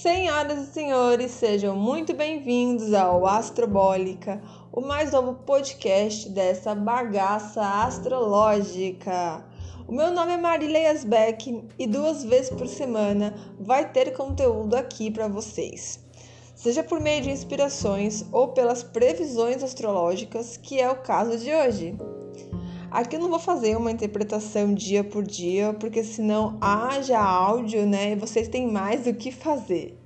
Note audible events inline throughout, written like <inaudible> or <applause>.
Senhoras e senhores, sejam muito bem-vindos ao Astrobólica, o mais novo podcast dessa bagaça astrológica. O meu nome é Marília Yasbeck e duas vezes por semana vai ter conteúdo aqui para vocês. Seja por meio de inspirações ou pelas previsões astrológicas, que é o caso de hoje. Aqui eu não vou fazer uma interpretação dia por dia, porque senão haja áudio, né? E vocês têm mais o que fazer.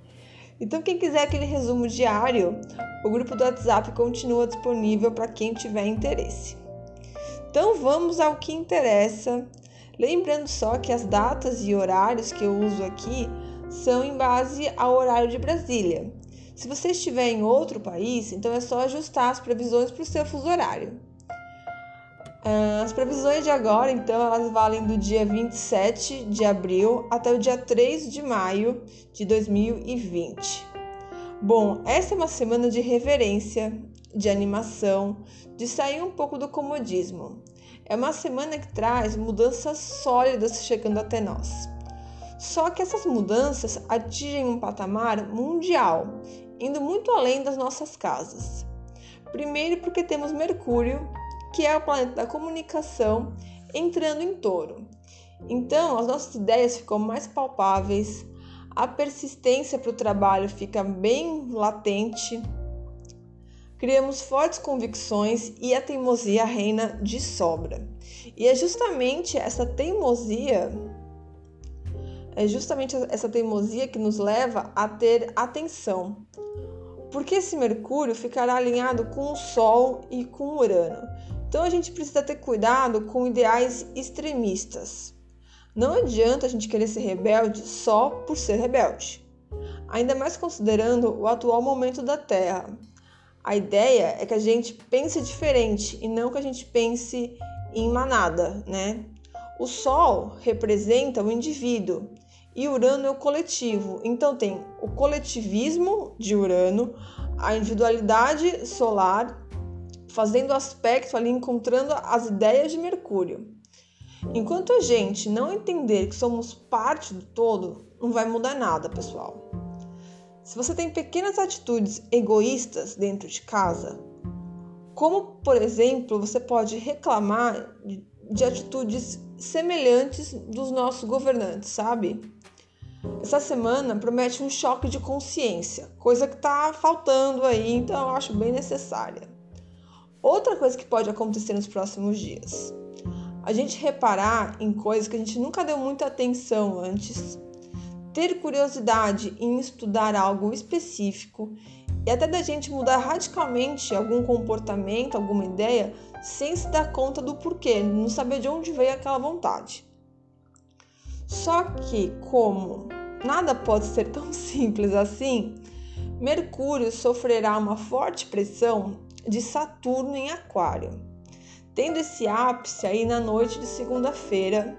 Então, quem quiser aquele resumo diário, o grupo do WhatsApp continua disponível para quem tiver interesse. Então, vamos ao que interessa. Lembrando só que as datas e horários que eu uso aqui são em base ao horário de Brasília. Se você estiver em outro país, então é só ajustar as previsões para o seu fuso horário. As previsões de agora, então, elas valem do dia 27 de abril até o dia 3 de maio de 2020. Bom, essa é uma semana de reverência, de animação, de sair um pouco do comodismo. É uma semana que traz mudanças sólidas chegando até nós. Só que essas mudanças atingem um patamar mundial, indo muito além das nossas casas. Primeiro, porque temos Mercúrio que é o planeta da comunicação, entrando em touro. Então, as nossas ideias ficam mais palpáveis, a persistência para o trabalho fica bem latente, criamos fortes convicções e a teimosia reina de sobra. E é justamente essa teimosia é justamente essa teimosia que nos leva a ter atenção. Porque esse Mercúrio ficará alinhado com o Sol e com Urano. Então a gente precisa ter cuidado com ideais extremistas. Não adianta a gente querer ser rebelde só por ser rebelde. Ainda mais considerando o atual momento da Terra. A ideia é que a gente pense diferente e não que a gente pense em manada, né? O Sol representa o indivíduo e Urano é o coletivo. Então tem o coletivismo de Urano, a individualidade solar fazendo aspecto ali, encontrando as ideias de Mercúrio. Enquanto a gente não entender que somos parte do todo, não vai mudar nada, pessoal. Se você tem pequenas atitudes egoístas dentro de casa, como por exemplo, você pode reclamar de atitudes semelhantes dos nossos governantes, sabe? Essa semana promete um choque de consciência, coisa que está faltando aí, então eu acho bem necessária. Outra coisa que pode acontecer nos próximos dias. A gente reparar em coisas que a gente nunca deu muita atenção antes, ter curiosidade em estudar algo específico e até da gente mudar radicalmente algum comportamento, alguma ideia, sem se dar conta do porquê, não saber de onde veio aquela vontade. Só que, como nada pode ser tão <laughs> simples assim, Mercúrio sofrerá uma forte pressão de Saturno em Aquário, tendo esse ápice aí na noite de segunda-feira,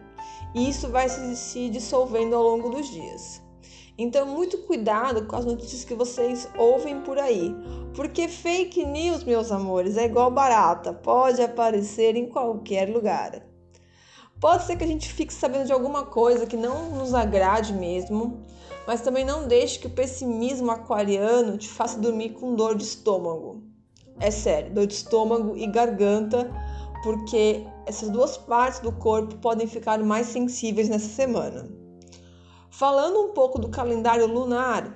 e isso vai se dissolvendo ao longo dos dias. Então, muito cuidado com as notícias que vocês ouvem por aí, porque fake news, meus amores, é igual barata, pode aparecer em qualquer lugar. Pode ser que a gente fique sabendo de alguma coisa que não nos agrade mesmo, mas também não deixe que o pessimismo aquariano te faça dormir com dor de estômago. É sério, dor de estômago e garganta, porque essas duas partes do corpo podem ficar mais sensíveis nessa semana. Falando um pouco do calendário lunar,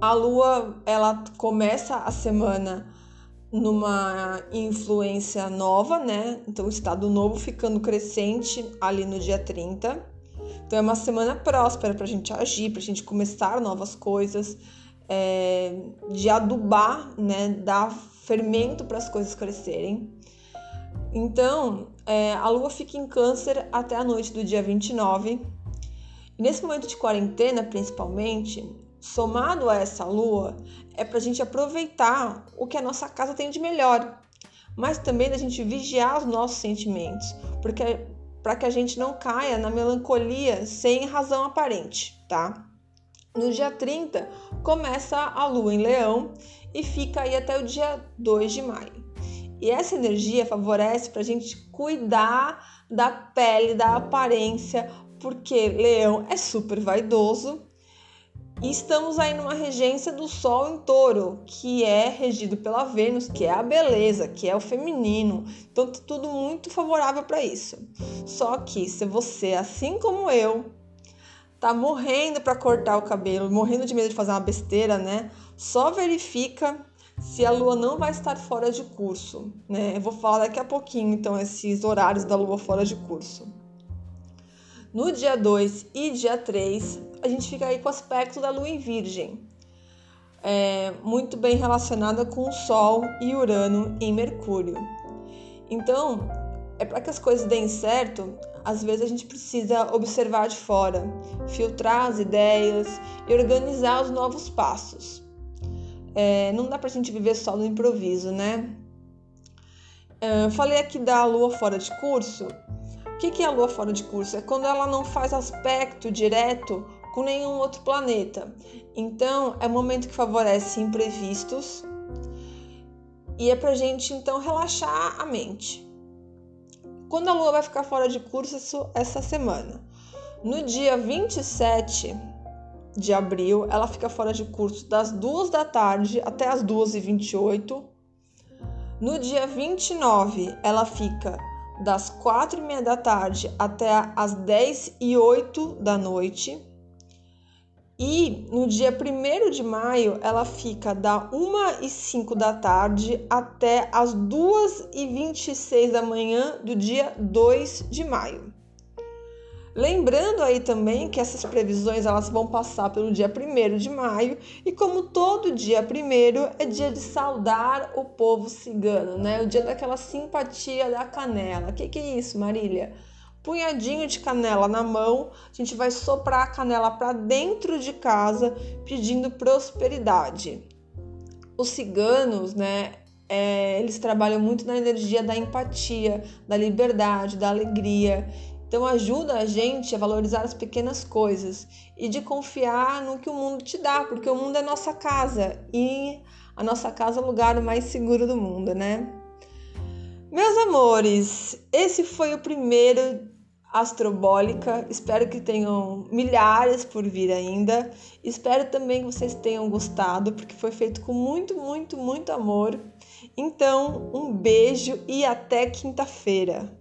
a lua ela começa a semana numa influência nova, né? Então, o estado novo ficando crescente ali no dia 30. Então, é uma semana próspera para a gente agir, para a gente começar novas coisas, é, de adubar, né, dar fermento para as coisas crescerem. Então, é, a lua fica em Câncer até a noite do dia 29. E nesse momento de quarentena, principalmente, somado a essa lua, é para a gente aproveitar o que a nossa casa tem de melhor, mas também da gente vigiar os nossos sentimentos, porque para que a gente não caia na melancolia sem razão aparente, tá? No dia 30 começa a lua em Leão e fica aí até o dia 2 de maio. E essa energia favorece para a gente cuidar da pele, da aparência, porque Leão é super vaidoso estamos aí numa regência do Sol em Touro, que é regido pela Vênus, que é a beleza, que é o feminino. Então, tá tudo muito favorável para isso. Só que se você, assim como eu, tá morrendo para cortar o cabelo, morrendo de medo de fazer uma besteira, né? Só verifica se a lua não vai estar fora de curso, né? Eu vou falar daqui a pouquinho, então, esses horários da lua fora de curso. No dia 2 e dia 3, a gente fica aí com o aspecto da lua em Virgem, é, muito bem relacionada com o Sol e Urano em Mercúrio. Então, é para que as coisas deem certo, às vezes a gente precisa observar de fora, filtrar as ideias e organizar os novos passos. É, não dá para a gente viver só no improviso, né? É, falei aqui da lua fora de curso. O que, que é a lua fora de curso? É quando ela não faz aspecto direto com nenhum outro planeta. Então, é um momento que favorece imprevistos e é para gente então relaxar a mente. Quando a lua vai ficar fora de curso essa semana? No dia 27 de abril, ela fica fora de curso das 2 da tarde até as 2h28. No dia 29, ela fica das 4 e meia da tarde até as 10 e 8 da noite. E no dia 1 de maio, ela fica da 1 e 5 da tarde até as 2 e 26 da manhã do dia 2 de maio. Lembrando aí também que essas previsões elas vão passar pelo dia 1 de maio e como todo dia 1 é dia de saudar o povo cigano, né? O dia daquela simpatia da canela. Que, que é isso, Marília? Punhadinho de canela na mão, a gente vai soprar a canela para dentro de casa pedindo prosperidade. Os ciganos, né, é, eles trabalham muito na energia da empatia, da liberdade, da alegria. Então ajuda a gente a valorizar as pequenas coisas e de confiar no que o mundo te dá, porque o mundo é nossa casa e a nossa casa é o lugar mais seguro do mundo, né? Meus amores, esse foi o primeiro Astrobólica. Espero que tenham milhares por vir ainda. Espero também que vocês tenham gostado, porque foi feito com muito, muito, muito amor. Então, um beijo e até quinta-feira.